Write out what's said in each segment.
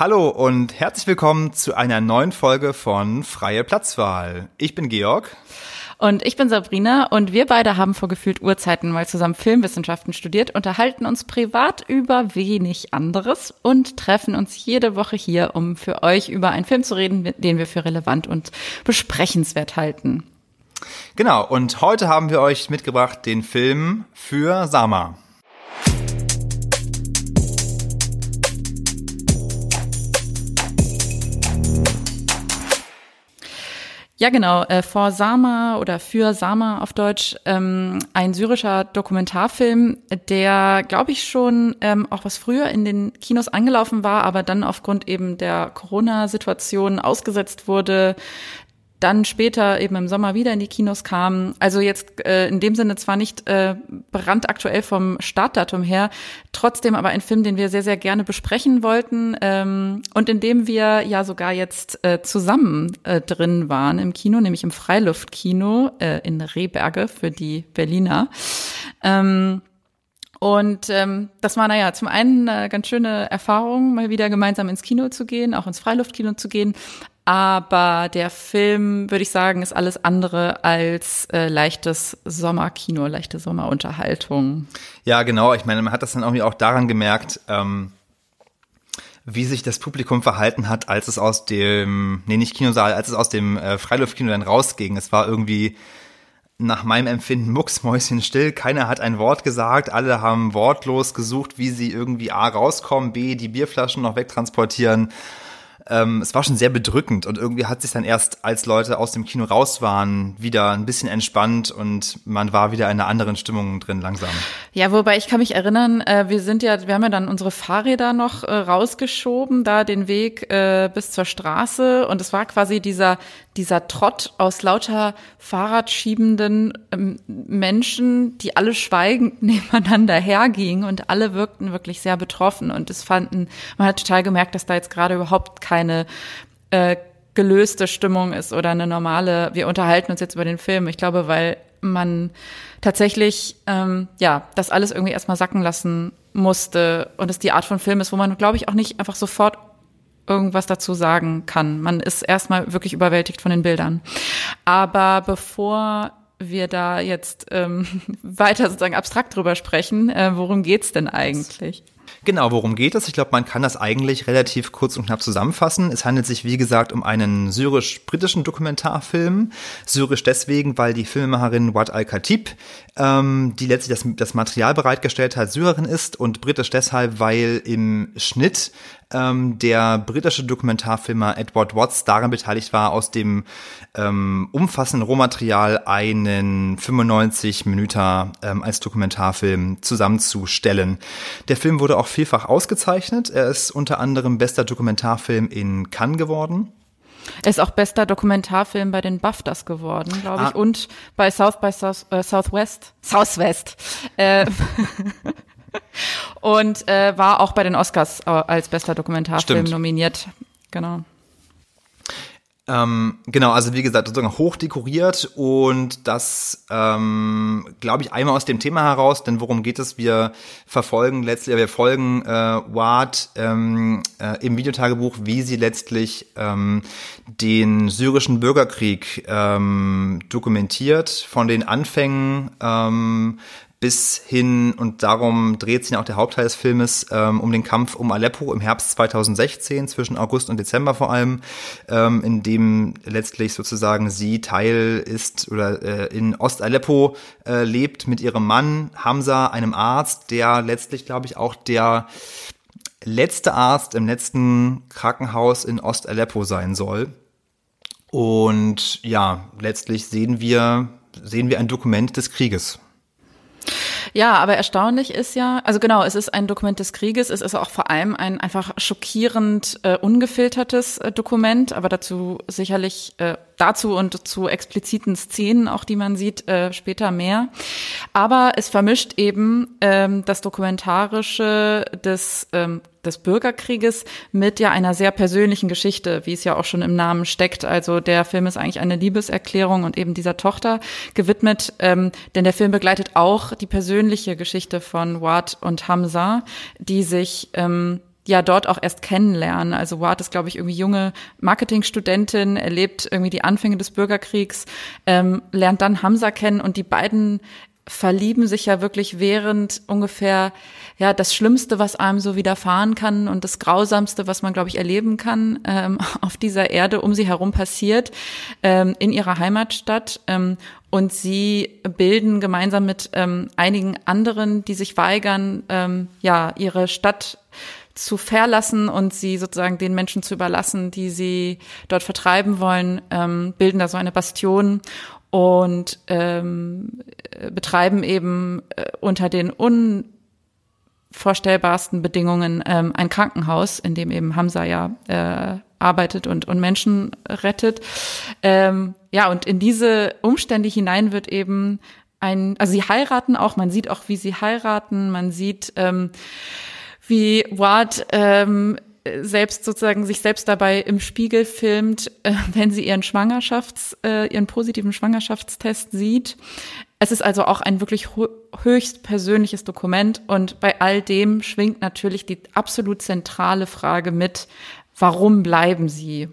Hallo und herzlich willkommen zu einer neuen Folge von Freie Platzwahl. Ich bin Georg. Und ich bin Sabrina und wir beide haben vor gefühlt Urzeiten mal zusammen Filmwissenschaften studiert, unterhalten uns privat über wenig anderes und treffen uns jede Woche hier, um für euch über einen Film zu reden, den wir für relevant und besprechenswert halten. Genau, und heute haben wir euch mitgebracht den Film für Sama. Ja, genau. Äh, Sama oder für Sama auf Deutsch ähm, ein syrischer Dokumentarfilm, der, glaube ich, schon ähm, auch was früher in den Kinos angelaufen war, aber dann aufgrund eben der Corona-Situation ausgesetzt wurde dann später eben im Sommer wieder in die Kinos kamen. Also jetzt äh, in dem Sinne zwar nicht äh, brandaktuell vom Startdatum her, trotzdem aber ein Film, den wir sehr, sehr gerne besprechen wollten ähm, und in dem wir ja sogar jetzt äh, zusammen äh, drin waren im Kino, nämlich im Freiluftkino äh, in Rehberge für die Berliner. Ähm, und ähm, das war naja zum einen eine ganz schöne Erfahrung, mal wieder gemeinsam ins Kino zu gehen, auch ins Freiluftkino zu gehen, aber der Film, würde ich sagen, ist alles andere als äh, leichtes Sommerkino, leichte Sommerunterhaltung. Ja, genau. Ich meine, man hat das dann irgendwie auch daran gemerkt, ähm, wie sich das Publikum verhalten hat, als es aus dem, nee, nicht Kinosaal, als es aus dem äh, Freiluftkino dann rausging. Es war irgendwie nach meinem Empfinden mucksmäuschen still. Keiner hat ein Wort gesagt. Alle haben wortlos gesucht, wie sie irgendwie A rauskommen, B die Bierflaschen noch wegtransportieren ähm, es war schon sehr bedrückend und irgendwie hat sich dann erst, als Leute aus dem Kino raus waren, wieder ein bisschen entspannt und man war wieder in einer anderen Stimmung drin langsam. Ja, wobei ich kann mich erinnern, äh, wir sind ja, wir haben ja dann unsere Fahrräder noch äh, rausgeschoben, da den Weg äh, bis zur Straße und es war quasi dieser dieser Trott aus lauter Fahrradschiebenden ähm, Menschen, die alle schweigend nebeneinander hergingen und alle wirkten wirklich sehr betroffen und es fanden, man hat total gemerkt, dass da jetzt gerade überhaupt keine äh, gelöste Stimmung ist oder eine normale, wir unterhalten uns jetzt über den Film. Ich glaube, weil man tatsächlich ähm, ja das alles irgendwie erstmal sacken lassen musste und es die Art von Film ist, wo man, glaube ich, auch nicht einfach sofort irgendwas dazu sagen kann. Man ist erstmal wirklich überwältigt von den Bildern. Aber bevor wir da jetzt ähm, weiter sozusagen abstrakt drüber sprechen, äh, worum geht's denn eigentlich? Genau, worum geht es? Ich glaube, man kann das eigentlich relativ kurz und knapp zusammenfassen. Es handelt sich, wie gesagt, um einen syrisch-britischen Dokumentarfilm. Syrisch deswegen, weil die Filmemacherin Wad Al-Khatib, ähm, die letztlich das, das Material bereitgestellt hat, Syrerin ist und britisch deshalb, weil im Schnitt ähm, der britische Dokumentarfilmer Edward Watts daran beteiligt war, aus dem ähm, umfassenden Rohmaterial einen 95 Minuten ähm, als Dokumentarfilm zusammenzustellen. Der Film wurde auch vielfach ausgezeichnet. Er ist unter anderem bester Dokumentarfilm in Cannes geworden. Er ist auch bester Dokumentarfilm bei den BAFTAs geworden, glaube ich, ah. und bei South by South, äh, Southwest, Southwest. Äh, und äh, war auch bei den Oscars äh, als bester Dokumentarfilm Stimmt. nominiert. Genau. Ähm, genau, also wie gesagt, sozusagen hoch dekoriert und das, ähm, glaube ich, einmal aus dem Thema heraus, denn worum geht es? Wir verfolgen letztlich, wir folgen äh, Ward ähm, äh, im Videotagebuch, wie sie letztlich ähm, den syrischen Bürgerkrieg ähm, dokumentiert, von den Anfängen ähm, bis hin, und darum dreht sich auch der Hauptteil des Filmes, ähm, um den Kampf um Aleppo im Herbst 2016, zwischen August und Dezember vor allem, ähm, in dem letztlich sozusagen sie Teil ist oder äh, in Ost-Aleppo äh, lebt mit ihrem Mann Hamza, einem Arzt, der letztlich, glaube ich, auch der letzte Arzt im letzten Krankenhaus in Ost-Aleppo sein soll. Und ja, letztlich sehen wir, sehen wir ein Dokument des Krieges. Ja, aber erstaunlich ist ja, also genau, es ist ein Dokument des Krieges, es ist auch vor allem ein einfach schockierend äh, ungefiltertes äh, Dokument, aber dazu sicherlich äh, dazu und zu expliziten Szenen, auch die man sieht, äh, später mehr. Aber es vermischt eben ähm, das Dokumentarische des ähm, des Bürgerkrieges mit ja einer sehr persönlichen Geschichte, wie es ja auch schon im Namen steckt. Also der Film ist eigentlich eine Liebeserklärung und eben dieser Tochter gewidmet, ähm, denn der Film begleitet auch die persönliche Geschichte von Wad und Hamza, die sich ähm, ja dort auch erst kennenlernen. Also Ward ist, glaube ich, irgendwie junge Marketingstudentin, erlebt irgendwie die Anfänge des Bürgerkriegs, ähm, lernt dann Hamza kennen und die beiden verlieben sich ja wirklich während ungefähr ja das Schlimmste, was einem so widerfahren kann und das Grausamste, was man glaube ich erleben kann ähm, auf dieser Erde um sie herum passiert ähm, in ihrer Heimatstadt ähm, und sie bilden gemeinsam mit ähm, einigen anderen, die sich weigern, ähm, ja ihre Stadt zu verlassen und sie sozusagen den Menschen zu überlassen, die sie dort vertreiben wollen, ähm, bilden da so eine Bastion und ähm, betreiben eben äh, unter den unvorstellbarsten Bedingungen ähm, ein Krankenhaus, in dem eben Hamza ja äh, arbeitet und, und Menschen rettet. Ähm, ja, und in diese Umstände hinein wird eben ein, also sie heiraten auch, man sieht auch, wie sie heiraten, man sieht, ähm, wie Ward ähm, selbst sozusagen sich selbst dabei im Spiegel filmt, äh, wenn sie ihren Schwangerschafts, äh, ihren positiven Schwangerschaftstest sieht. Es ist also auch ein wirklich höchst persönliches Dokument und bei all dem schwingt natürlich die absolut zentrale Frage mit, warum bleiben sie?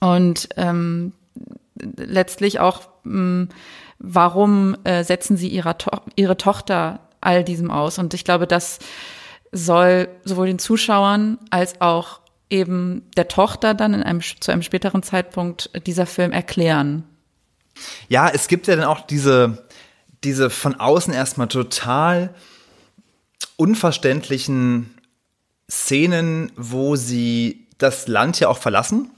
Und ähm, letztlich auch, mh, warum äh, setzen sie ihrer to ihre Tochter all diesem aus? Und ich glaube, dass soll sowohl den Zuschauern als auch eben der Tochter dann in einem, zu einem späteren Zeitpunkt dieser Film erklären. Ja, es gibt ja dann auch diese, diese von außen erstmal total unverständlichen Szenen, wo sie das Land ja auch verlassen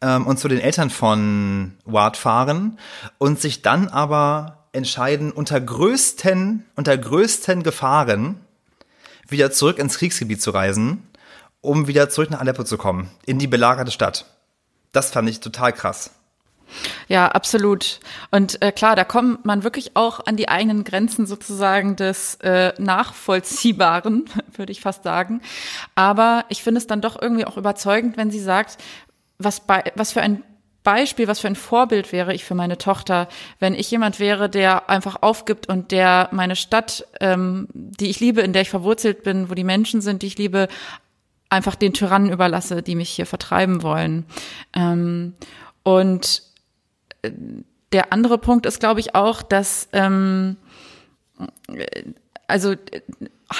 ähm, und zu den Eltern von Ward fahren und sich dann aber entscheiden, unter größten, unter größten Gefahren wieder zurück ins Kriegsgebiet zu reisen, um wieder zurück nach Aleppo zu kommen, in die belagerte Stadt. Das fand ich total krass. Ja, absolut. Und äh, klar, da kommt man wirklich auch an die eigenen Grenzen sozusagen des äh, Nachvollziehbaren, würde ich fast sagen. Aber ich finde es dann doch irgendwie auch überzeugend, wenn sie sagt, was, bei, was für ein Beispiel, was für ein Vorbild wäre ich für meine Tochter, wenn ich jemand wäre, der einfach aufgibt und der meine Stadt, ähm, die ich liebe, in der ich verwurzelt bin, wo die Menschen sind, die ich liebe, einfach den Tyrannen überlasse, die mich hier vertreiben wollen. Ähm, und äh, der andere Punkt ist, glaube ich, auch, dass ähm, also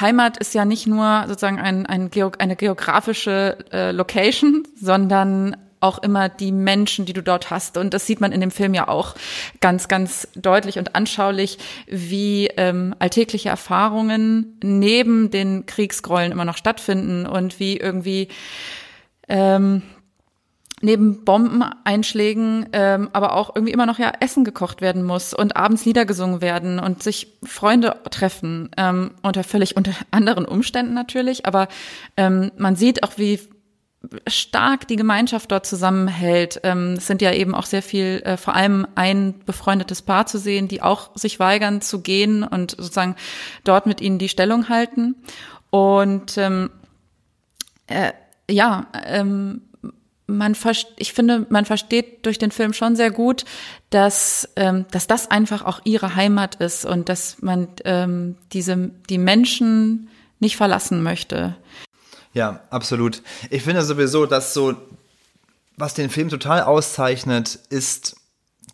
Heimat ist ja nicht nur sozusagen ein, ein Geo eine geografische äh, Location, sondern auch immer die Menschen, die du dort hast. Und das sieht man in dem Film ja auch ganz, ganz deutlich und anschaulich, wie ähm, alltägliche Erfahrungen neben den Kriegsgrollen immer noch stattfinden und wie irgendwie ähm, neben Bombeneinschlägen ähm, aber auch irgendwie immer noch ja Essen gekocht werden muss und abends Lieder gesungen werden und sich Freunde treffen ähm, unter völlig unter anderen Umständen natürlich, aber ähm, man sieht auch, wie stark die Gemeinschaft dort zusammenhält. Ähm, es sind ja eben auch sehr viel, äh, vor allem ein befreundetes Paar zu sehen, die auch sich weigern zu gehen und sozusagen dort mit ihnen die Stellung halten. Und ähm, äh, ja, ähm, man ich finde, man versteht durch den Film schon sehr gut, dass, ähm, dass das einfach auch ihre Heimat ist und dass man ähm, diese, die Menschen nicht verlassen möchte. Ja, absolut. Ich finde sowieso, dass so, was den Film total auszeichnet, ist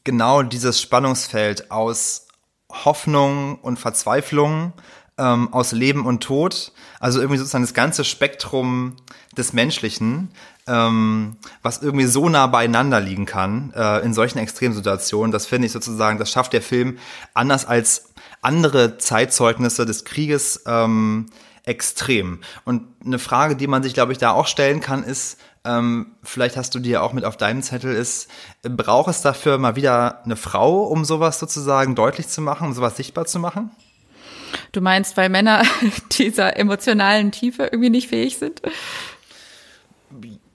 genau dieses Spannungsfeld aus Hoffnung und Verzweiflung, ähm, aus Leben und Tod. Also irgendwie sozusagen das ganze Spektrum des Menschlichen, ähm, was irgendwie so nah beieinander liegen kann äh, in solchen Extremsituationen. Das finde ich sozusagen, das schafft der Film anders als andere Zeitzeugnisse des Krieges. Ähm, extrem. Und eine Frage, die man sich, glaube ich, da auch stellen kann, ist, ähm, vielleicht hast du dir auch mit auf deinem Zettel ist, braucht es dafür mal wieder eine Frau, um sowas sozusagen deutlich zu machen, um sowas sichtbar zu machen? Du meinst, weil Männer dieser emotionalen Tiefe irgendwie nicht fähig sind?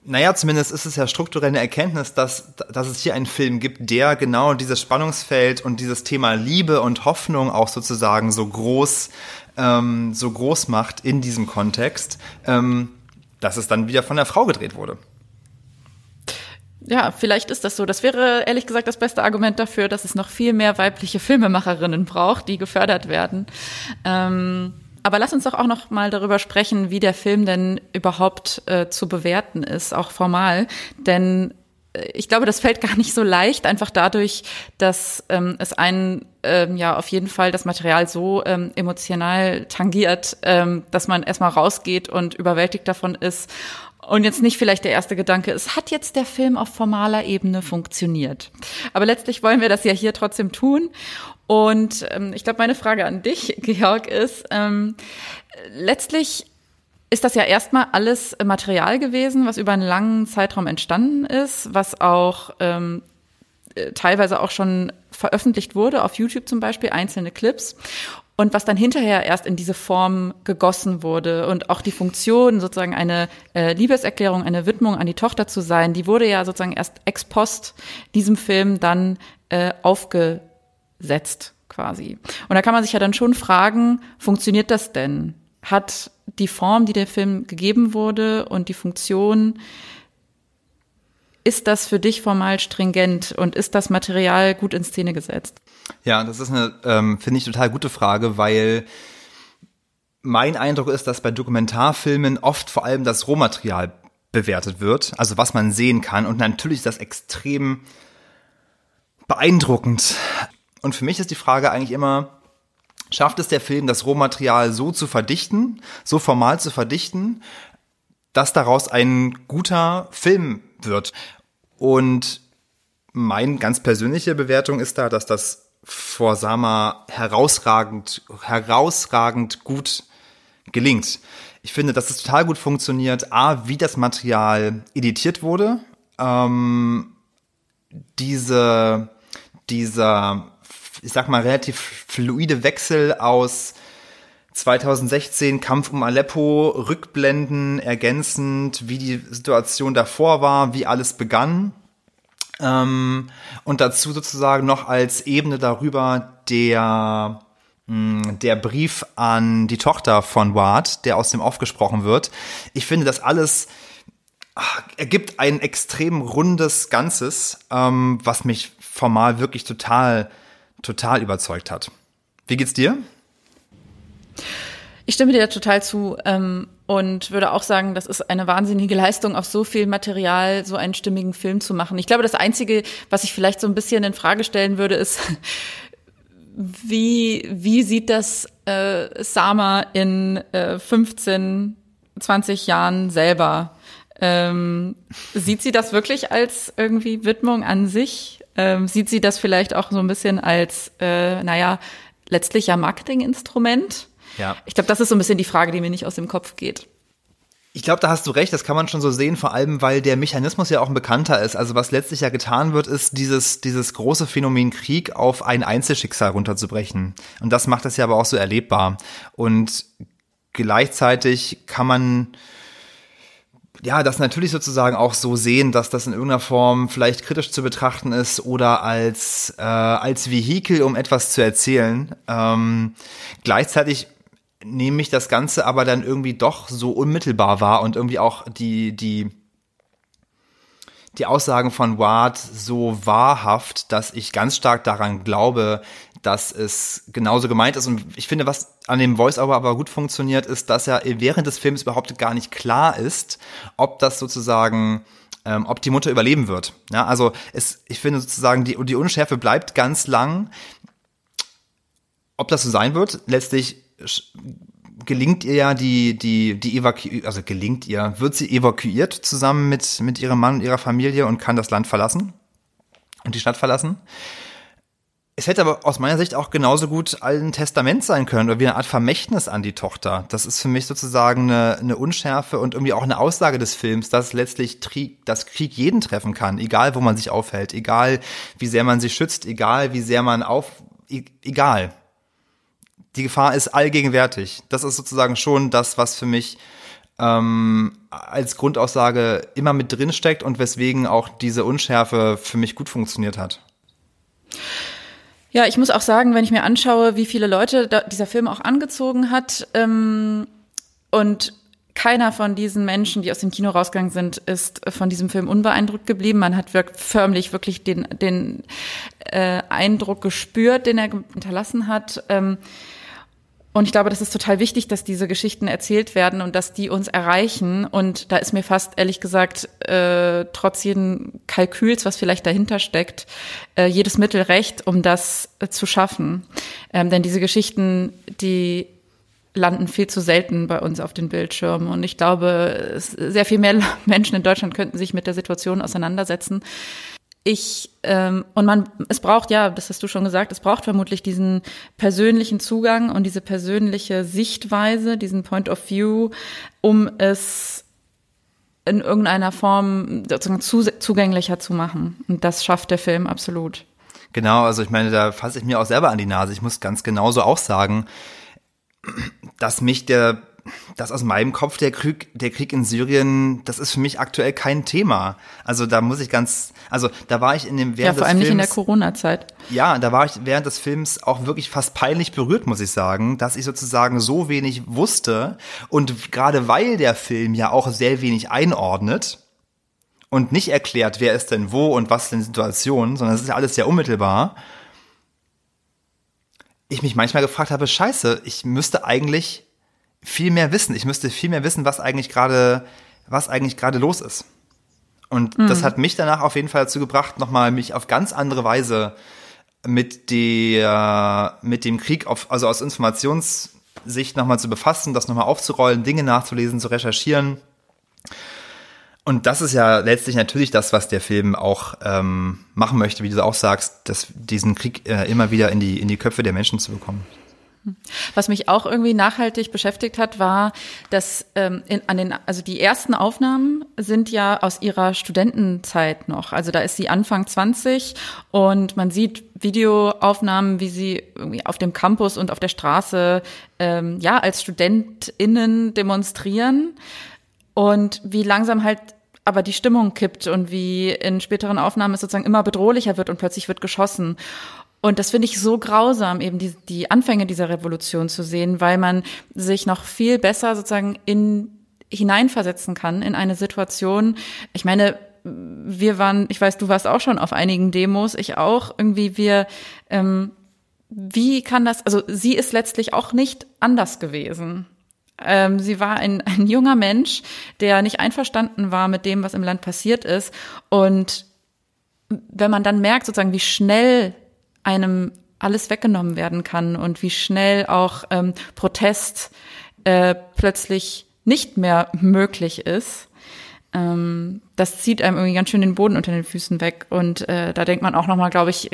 Naja, zumindest ist es ja strukturell eine Erkenntnis, dass, dass es hier einen Film gibt, der genau dieses Spannungsfeld und dieses Thema Liebe und Hoffnung auch sozusagen so groß ähm, so groß macht in diesem Kontext, ähm, dass es dann wieder von der Frau gedreht wurde. Ja, vielleicht ist das so. Das wäre ehrlich gesagt das beste Argument dafür, dass es noch viel mehr weibliche Filmemacherinnen braucht, die gefördert werden. Ähm, aber lass uns doch auch noch mal darüber sprechen, wie der Film denn überhaupt äh, zu bewerten ist, auch formal. Denn äh, ich glaube, das fällt gar nicht so leicht, einfach dadurch, dass ähm, es einen ähm, ja auf jeden Fall das Material so ähm, emotional tangiert, ähm, dass man erstmal rausgeht und überwältigt davon ist. Und jetzt nicht vielleicht der erste Gedanke ist, hat jetzt der Film auf formaler Ebene funktioniert? Aber letztlich wollen wir das ja hier trotzdem tun. Und ähm, ich glaube, meine Frage an dich, Georg, ist, ähm, letztlich ist das ja erstmal alles Material gewesen, was über einen langen Zeitraum entstanden ist, was auch ähm, äh, teilweise auch schon veröffentlicht wurde, auf YouTube zum Beispiel, einzelne Clips. Und was dann hinterher erst in diese Form gegossen wurde und auch die Funktion, sozusagen eine äh, Liebeserklärung, eine Widmung an die Tochter zu sein, die wurde ja sozusagen erst ex post diesem Film dann äh, aufgesetzt quasi. Und da kann man sich ja dann schon fragen, funktioniert das denn? Hat die Form, die der Film gegeben wurde und die Funktion, ist das für dich formal stringent und ist das Material gut in Szene gesetzt? Ja, das ist eine, ähm, finde ich, total gute Frage, weil mein Eindruck ist, dass bei Dokumentarfilmen oft vor allem das Rohmaterial bewertet wird, also was man sehen kann. Und natürlich ist das extrem beeindruckend. Und für mich ist die Frage eigentlich immer, schafft es der Film, das Rohmaterial so zu verdichten, so formal zu verdichten, dass daraus ein guter Film wird. Und meine ganz persönliche Bewertung ist da, dass das vor Sama herausragend, herausragend gut gelingt. Ich finde, dass es total gut funktioniert. A, wie das Material editiert wurde. Ähm, diese, dieser ich sag mal, relativ fluide Wechsel aus 2016 Kampf um Aleppo, Rückblenden ergänzend, wie die Situation davor war, wie alles begann. Ähm, und dazu sozusagen noch als Ebene darüber der, mh, hm, der Brief an die Tochter von Ward, der aus dem Off gesprochen wird. Ich finde, das alles ach, ergibt ein extrem rundes Ganzes, ähm, was mich formal wirklich total total überzeugt hat. Wie geht's dir? Ich stimme dir total zu ähm, und würde auch sagen, das ist eine wahnsinnige Leistung, auf so viel Material so einen stimmigen Film zu machen. Ich glaube, das Einzige, was ich vielleicht so ein bisschen in Frage stellen würde, ist, wie, wie sieht das äh, Sama in äh, 15, 20 Jahren selber? Ähm, sieht sie das wirklich als irgendwie Widmung an sich? Ähm, sieht sie das vielleicht auch so ein bisschen als, äh, naja, letztlich ja Marketinginstrument? Ja. Ich glaube, das ist so ein bisschen die Frage, die mir nicht aus dem Kopf geht. Ich glaube, da hast du recht, das kann man schon so sehen, vor allem weil der Mechanismus ja auch ein bekannter ist. Also was letztlich ja getan wird, ist dieses, dieses große Phänomen Krieg auf ein Einzelschicksal runterzubrechen. Und das macht es ja aber auch so erlebbar. Und gleichzeitig kann man ja, das natürlich sozusagen auch so sehen, dass das in irgendeiner Form vielleicht kritisch zu betrachten ist oder als, äh, als Vehikel, um etwas zu erzählen. Ähm, gleichzeitig nehme ich das Ganze aber dann irgendwie doch so unmittelbar wahr und irgendwie auch die, die, die Aussagen von Ward so wahrhaft, dass ich ganz stark daran glaube, dass es genauso gemeint ist. Und ich finde, was an dem Voice-Over aber gut funktioniert, ist, dass ja während des Films überhaupt gar nicht klar ist, ob das sozusagen ähm, ob die Mutter überleben wird. Ja, also es, ich finde sozusagen, die, die Unschärfe bleibt ganz lang. Ob das so sein wird, letztlich gelingt ihr ja die, die, die Evaku also gelingt ihr, wird sie evakuiert zusammen mit, mit ihrem Mann und ihrer Familie und kann das Land verlassen und die Stadt verlassen. Es hätte aber aus meiner Sicht auch genauso gut ein Testament sein können oder wie eine Art Vermächtnis an die Tochter. Das ist für mich sozusagen eine, eine Unschärfe und irgendwie auch eine Aussage des Films, dass letztlich Krieg, dass Krieg jeden treffen kann, egal wo man sich aufhält, egal wie sehr man sich schützt, egal wie sehr man auf, e, egal. Die Gefahr ist allgegenwärtig. Das ist sozusagen schon das, was für mich ähm, als Grundaussage immer mit drin steckt und weswegen auch diese Unschärfe für mich gut funktioniert hat. Ja, ich muss auch sagen, wenn ich mir anschaue, wie viele Leute dieser Film auch angezogen hat ähm, und keiner von diesen Menschen, die aus dem Kino rausgegangen sind, ist von diesem Film unbeeindruckt geblieben. Man hat wirklich förmlich wirklich den, den äh, Eindruck gespürt, den er hinterlassen hat. Ähm, Und ich glaube, das ist total wichtig, dass diese Geschichten erzählt werden und dass die uns erreichen. Und da ist mir fast, ehrlich gesagt, äh, trotz jeden Kalküls, was vielleicht dahinter steckt, äh, jedes Mittel recht, um das äh, zu schaffen. Ähm, denn diese Geschichten, die landen viel zu selten bei uns auf den Bildschirmen. Und ich glaube, sehr viel mehr Menschen in Deutschland könnten sich mit der Situation auseinandersetzen ich ähm, und man es braucht ja, das hast du schon gesagt, es braucht vermutlich diesen persönlichen Zugang und diese persönliche Sichtweise, diesen Point of View, um es in irgendeiner Form sozusagen zu, zugänglicher zu machen. Und das schafft der Film absolut. Genau, also ich meine, da fasse ich mir auch selber an die Nase. Ich muss ganz genauso auch sagen, dass mich der das aus meinem Kopf, der Krieg, der Krieg in Syrien, das ist für mich aktuell kein Thema. Also da muss ich ganz, also da war ich in dem während ja, vor allem Films, nicht in der Corona-Zeit. Ja, da war ich während des Films auch wirklich fast peinlich berührt, muss ich sagen, dass ich sozusagen so wenig wusste und gerade weil der Film ja auch sehr wenig einordnet und nicht erklärt, wer ist denn wo und was denn Situation, sondern es ist ja alles sehr unmittelbar. Ich mich manchmal gefragt habe, scheiße, ich müsste eigentlich viel mehr wissen. Ich müsste viel mehr wissen, was eigentlich gerade, was eigentlich gerade los ist. Und mhm. das hat mich danach auf jeden Fall dazu gebracht, nochmal mich auf ganz andere Weise mit der, mit dem Krieg auf, also aus Informationssicht nochmal zu befassen, das nochmal aufzurollen, Dinge nachzulesen, zu recherchieren. Und das ist ja letztlich natürlich das, was der Film auch ähm, machen möchte, wie du auch sagst, dass diesen Krieg äh, immer wieder in die, in die Köpfe der Menschen zu bekommen. Was mich auch irgendwie nachhaltig beschäftigt hat, war, dass ähm, in, an den, also die ersten Aufnahmen sind ja aus ihrer Studentenzeit noch. Also da ist sie Anfang 20 und man sieht Videoaufnahmen, wie sie irgendwie auf dem Campus und auf der Straße ähm, ja als StudentInnen demonstrieren und wie langsam halt aber die Stimmung kippt und wie in späteren Aufnahmen es sozusagen immer bedrohlicher wird und plötzlich wird geschossen. Und das finde ich so grausam, eben die, die Anfänge dieser Revolution zu sehen, weil man sich noch viel besser sozusagen in hineinversetzen kann in eine Situation. Ich meine, wir waren, ich weiß, du warst auch schon auf einigen Demos, ich auch. Irgendwie wir, ähm, wie kann das? Also sie ist letztlich auch nicht anders gewesen. Ähm, sie war ein, ein junger Mensch, der nicht einverstanden war mit dem, was im Land passiert ist. Und wenn man dann merkt, sozusagen, wie schnell einem alles weggenommen werden kann und wie schnell auch ähm, Protest äh, plötzlich nicht mehr möglich ist. Ähm, das zieht einem irgendwie ganz schön den Boden unter den Füßen weg. Und äh, da denkt man auch nochmal, glaube ich,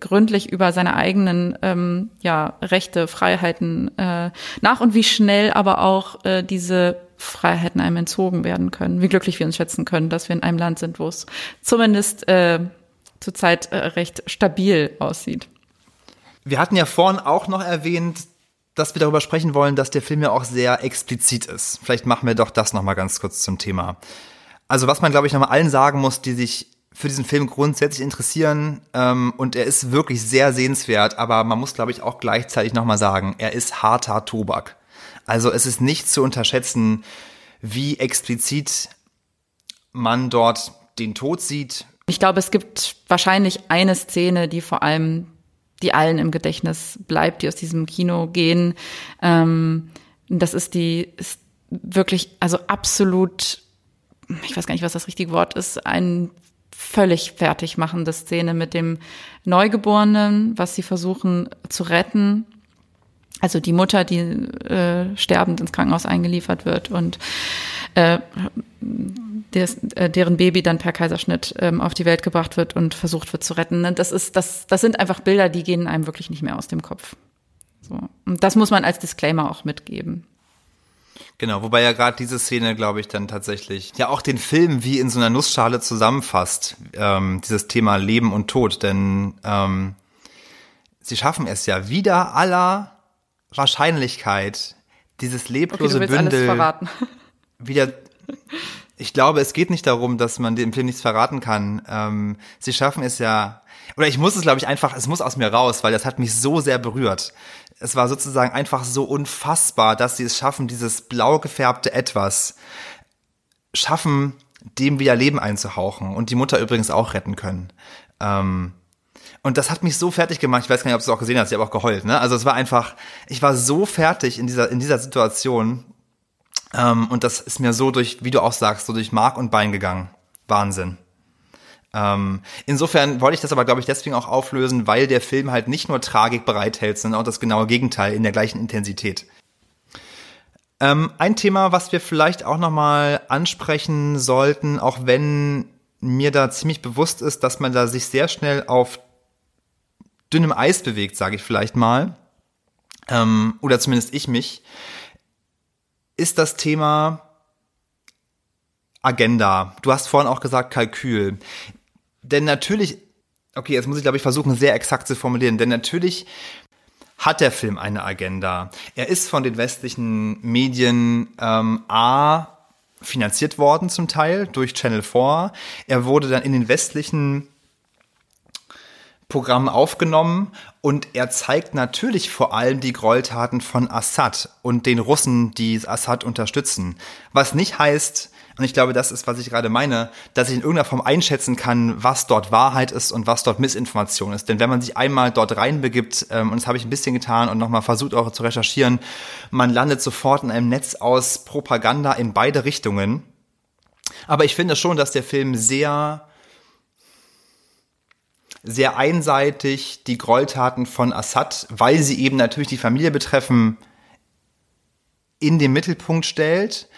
gründlich über seine eigenen ähm, ja, Rechte, Freiheiten äh, nach und wie schnell aber auch äh, diese Freiheiten einem entzogen werden können. Wie glücklich wir uns schätzen können, dass wir in einem Land sind, wo es zumindest äh, zurzeit äh, recht stabil aussieht. Wir hatten ja vorhin auch noch erwähnt, dass wir darüber sprechen wollen, dass der Film ja auch sehr explizit ist. Vielleicht machen wir doch das noch mal ganz kurz zum Thema. Also was man, glaube ich, noch mal allen sagen muss, die sich für diesen Film grundsätzlich interessieren ähm, und er ist wirklich sehr sehenswert, aber man muss, glaube ich, auch gleichzeitig noch mal sagen, er ist harter Tobak. Also es ist nicht zu unterschätzen, wie explizit man dort den Tod sieht, ich glaube, es gibt wahrscheinlich eine Szene, die vor allem die allen im Gedächtnis bleibt, die aus diesem Kino gehen. Ähm, das ist die ist wirklich, also absolut, ich weiß gar nicht, was das richtige Wort ist, ein völlig fertig machende Szene mit dem Neugeborenen, was sie versuchen zu retten. Also die Mutter, die äh, sterbend ins Krankenhaus eingeliefert wird und äh, des, äh, deren Baby dann per Kaiserschnitt ähm, auf die Welt gebracht wird und versucht wird zu retten. Ne, das ist, das, das sind einfach Bilder, die gehen einem wirklich nicht mehr aus dem Kopf. So. Und das muss man als Disclaimer auch mitgeben. Genau, wobei ja gerade diese Szene, glaube ich, dann tatsächlich ja auch den Film wie in so einer Nussschale zusammenfasst, ähm, dieses Thema Leben und Tod, denn ähm, sie schaffen es ja wieder aller Wahrscheinlichkeit, dieses leblose okay, Bündel wieder ich glaube, es geht nicht darum, dass man dem Film nichts verraten kann. Ähm, sie schaffen es ja, oder ich muss es, glaube ich, einfach, es muss aus mir raus, weil das hat mich so sehr berührt. Es war sozusagen einfach so unfassbar, dass sie es schaffen, dieses blau gefärbte Etwas schaffen, dem wieder Leben einzuhauchen und die Mutter übrigens auch retten können. Ähm, Und das hat mich so fertig gemacht. Ich weiß gar nicht, ob du es auch gesehen hast. Ich habe auch geheult. Ne? Also es war einfach, ich war so fertig in dieser in dieser Situation. Ähm, und das ist mir so durch, wie du auch sagst, so durch Mark und Bein gegangen. Wahnsinn. Ähm, insofern wollte ich das aber, glaube ich, deswegen auch auflösen, weil der Film halt nicht nur Tragik bereithält, sondern auch das genaue Gegenteil in der gleichen Intensität. Ähm, ein Thema, was wir vielleicht auch nochmal ansprechen sollten, auch wenn mir da ziemlich bewusst ist, dass man da sich sehr schnell auf dünnem Eis bewegt, sage ich vielleicht mal, ähm, oder zumindest ich mich, ist das Thema Agenda. Du hast vorhin auch gesagt Kalkül. Denn natürlich, okay, jetzt muss ich glaube ich versuchen, sehr exakt zu formulieren, denn natürlich hat der Film eine Agenda. Er ist von den westlichen Medien ähm, A finanziert worden zum Teil durch Channel 4. Er wurde dann in den westlichen Programmen aufgenommen und er zeigt natürlich vor allem die Gräueltaten von Assad und den Russen, die Assad unterstützen. Was nicht heißt, und ich glaube, das ist, was ich gerade meine, dass ich in irgendeiner Form einschätzen kann, was dort Wahrheit ist und was dort Missinformation ist. Denn wenn man sich einmal dort reinbegibt, ähm, und das habe ich ein bisschen getan und nochmal versucht auch zu recherchieren, man landet sofort in einem Netz aus Propaganda in beide Richtungen. Aber ich finde schon, dass der Film sehr sehr einseitig die Gräueltaten von Assad, weil sie eben natürlich die Familie betreffen, in den Mittelpunkt stellt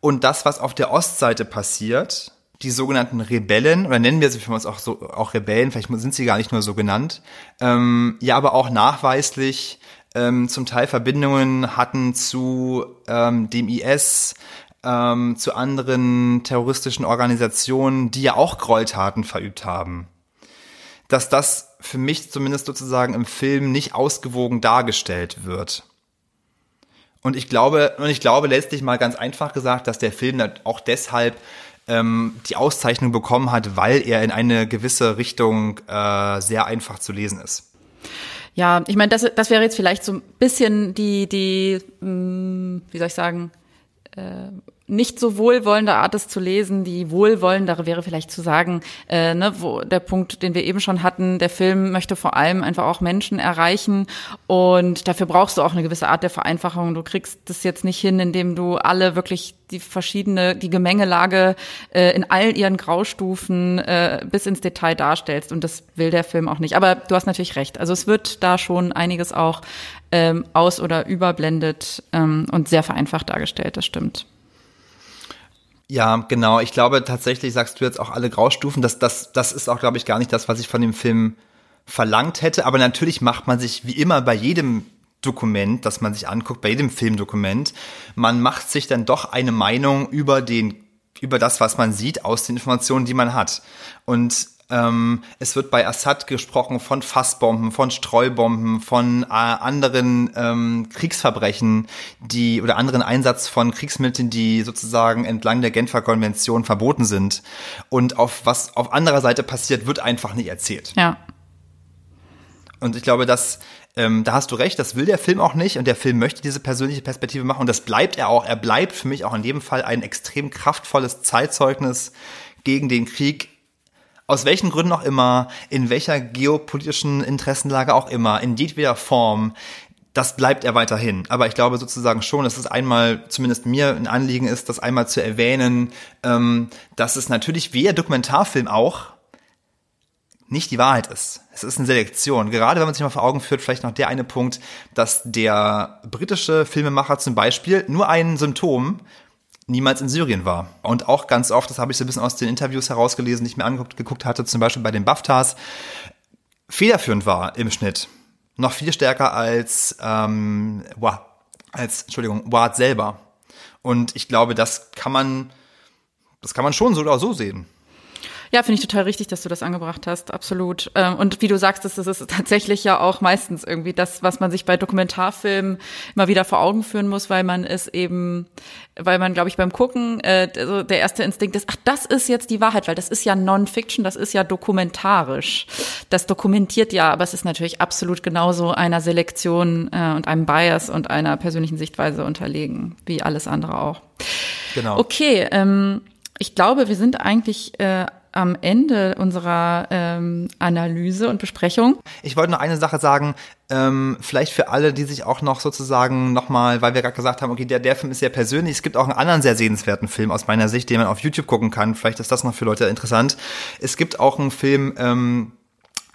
und das, was auf der Ostseite passiert, die sogenannten Rebellen, oder nennen wir sie für uns auch so, auch Rebellen, vielleicht sind sie gar nicht nur so genannt, ähm, ja, aber auch nachweislich ähm, zum Teil Verbindungen hatten zu ähm, dem IS, ähm, zu anderen terroristischen Organisationen, die ja auch Gräueltaten verübt haben. Dass das für mich zumindest sozusagen im Film nicht ausgewogen dargestellt wird. Und ich glaube, und ich glaube letztlich mal ganz einfach gesagt, dass der Film auch deshalb ähm, die Auszeichnung bekommen hat, weil er in eine gewisse Richtung äh, sehr einfach zu lesen ist. Ja, ich meine, das, das wäre jetzt vielleicht so ein bisschen die, die, mh, hm, wie soll ich sagen, äh, nicht so wohlwollende Art, es zu lesen. Die wohlwollendere wäre vielleicht zu sagen, äh, ne, wo der Punkt, den wir eben schon hatten, der Film möchte vor allem einfach auch Menschen erreichen und dafür brauchst du auch eine gewisse Art der Vereinfachung. Du kriegst das jetzt nicht hin, indem du alle wirklich die verschiedene, die Gemengelage äh, in all ihren Graustufen äh, bis ins Detail darstellst und das will der Film auch nicht. Aber du hast natürlich recht. Also es wird da schon einiges auch ähm, aus- oder überblendet ähm, und sehr vereinfacht dargestellt, das stimmt. Ja, genau. Ich glaube tatsächlich, sagst du jetzt auch alle Graustufen, das, das, das ist auch, glaube ich, gar nicht das, was ich von dem Film verlangt hätte. Aber natürlich macht man sich wie immer bei jedem Dokument, das man sich anguckt, bei jedem Filmdokument, man macht sich dann doch eine Meinung über den, über das, was man sieht, aus den Informationen, die man hat. Und ähm, es wird bei Assad gesprochen von Fassbomben, von Streubomben, von äh, anderen ähm, Kriegsverbrechen, die oder anderen Einsatz von Kriegsmitteln, die sozusagen entlang der Genfer Konvention verboten sind. Und auf was auf anderer Seite passiert, wird einfach nicht erzählt. Ja. Und ich glaube, dass ähm, da hast du recht, das will der Film auch nicht und der Film möchte diese persönliche Perspektive machen und das bleibt er auch. Er bleibt für mich auch in jedem Fall ein extrem kraftvolles Zeitzeugnis gegen den Krieg aus welchen Gründen auch immer, in welcher geopolitischen Interessenlage auch immer, in jedweder Form, das bleibt er weiterhin. Aber ich glaube sozusagen schon, dass es einmal, zumindest mir ein Anliegen ist, das einmal zu erwähnen, ähm, dass es natürlich wie der Dokumentarfilm auch nicht die Wahrheit ist. Es ist eine Selektion. Gerade wenn man sich mal vor Augen führt, vielleicht noch der eine Punkt, dass der britische Filmemacher zum Beispiel nur ein Symptom niemals in Syrien war. Und auch ganz oft, das habe ich so ein bisschen aus den Interviews herausgelesen, die ich mir angeguckt hatte, zum Beispiel bei den BAFTAs, federführend war im Schnitt. Noch viel stärker als, ähm, wow, als, Entschuldigung, Ward selber. Und ich glaube, das kann man, das kann man schon so oder so sehen. Ja, finde ich total richtig, dass du das angebracht hast, absolut. Ähm, und wie du sagst, das ist tatsächlich ja auch meistens irgendwie das, was man sich bei Dokumentarfilmen immer wieder vor Augen führen muss, weil man es eben, weil man, glaube ich, beim Gucken, äh, also der erste Instinkt ist, ach, das ist jetzt die Wahrheit, weil das ist ja Non-Fiction, das ist ja dokumentarisch. Das dokumentiert ja, aber es ist natürlich absolut genauso einer Selektion äh, und einem Bias und einer persönlichen Sichtweise unterlegen, wie alles andere auch. Genau. Okay, ähm, ich glaube, wir sind eigentlich äh, am Ende unserer ähm, Analyse und Besprechung. Ich wollte noch eine Sache sagen, ähm, vielleicht für alle, die sich auch noch sozusagen nochmal, weil wir gerade gesagt haben, okay, der, der Film ist sehr persönlich, es gibt auch einen anderen sehr sehenswerten Film aus meiner Sicht, den man auf YouTube gucken kann, vielleicht ist das noch für Leute interessant. Es gibt auch einen Film, ähm,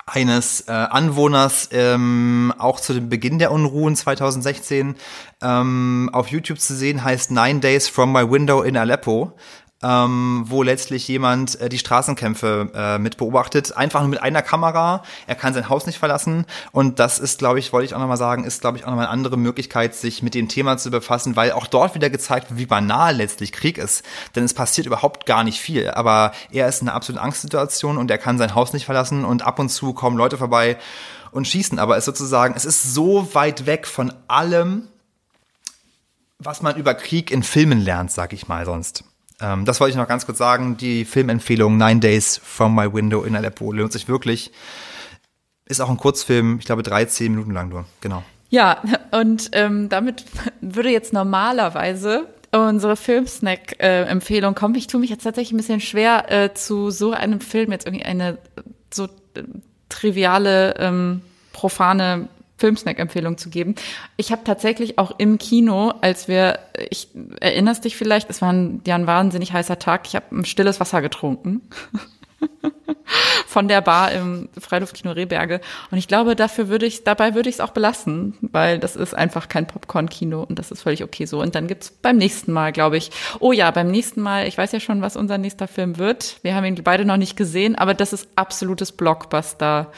eines äh, Anwohners ähm, auch zu dem Beginn der Unruhen 2016 ähm, auf YouTube zu sehen, heißt Nine Days from My Window in Aleppo ähm, wo letztlich jemand äh, die Straßenkämpfe äh, mit beobachtet, einfach nur mit einer Kamera. Er kann sein Haus nicht verlassen und das ist, glaube ich, wollte ich auch nochmal sagen, ist, glaube ich, auch nochmal eine andere Möglichkeit, sich mit dem Thema zu befassen, weil auch dort wieder gezeigt wird, wie banal letztlich Krieg ist. Denn es passiert überhaupt gar nicht viel, aber er ist in einer absoluten Angstsituation und er kann sein Haus nicht verlassen und ab und zu kommen Leute vorbei und schießen, aber es sozusagen, es ist so weit weg von allem, was man über Krieg in Filmen lernt, sag ich mal sonst. Ähm, das wollte ich noch ganz kurz sagen. Die Filmempfehlung Nine Days from My Window in Aleppo lohnt sich wirklich. Ist auch ein Kurzfilm, ich glaube 13 Minuten lang nur, genau. Ja, und ähm, damit würde jetzt normalerweise unsere Filmsnack-Empfehlung kommen. Ich tue mich jetzt tatsächlich ein bisschen schwer, äh, zu so einem Film jetzt irgendwie eine so äh, triviale, ähm, profane Filmsnack-Empfehlung zu geben. Ich habe tatsächlich auch im Kino, als wir, ich erinnerst dich vielleicht, es war ein, ja, ein wahnsinnig heißer Tag, ich habe ein stilles Wasser getrunken. von der Bar im Freiluftkino Rehberge. Und ich glaube, dafür würde ich, dabei würde ich es auch belassen, weil das ist einfach kein Popcorn-Kino und das ist völlig okay so. Und dann gibt's beim nächsten Mal, glaube ich, oh ja, beim nächsten Mal, ich weiß ja schon, was unser nächster Film wird. Wir haben ihn beide noch nicht gesehen, aber das ist absolutes Blockbuster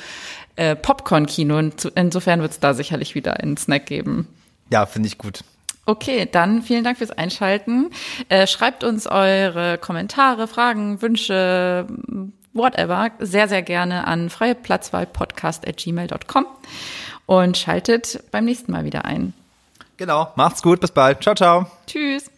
äh, Popcorn-Kino. Insofern wird es da sicherlich wieder einen Snack geben. Ja, finde ich gut. Okay, dann vielen Dank fürs Einschalten. Äh, schreibt uns eure Kommentare, Fragen, Wünsche, whatever, sehr, sehr gerne an freieplatzwahlpodcast.gmail.com und schaltet beim nächsten Mal wieder ein. Genau, macht's gut, bis bald. Ciao, ciao. Tschüss.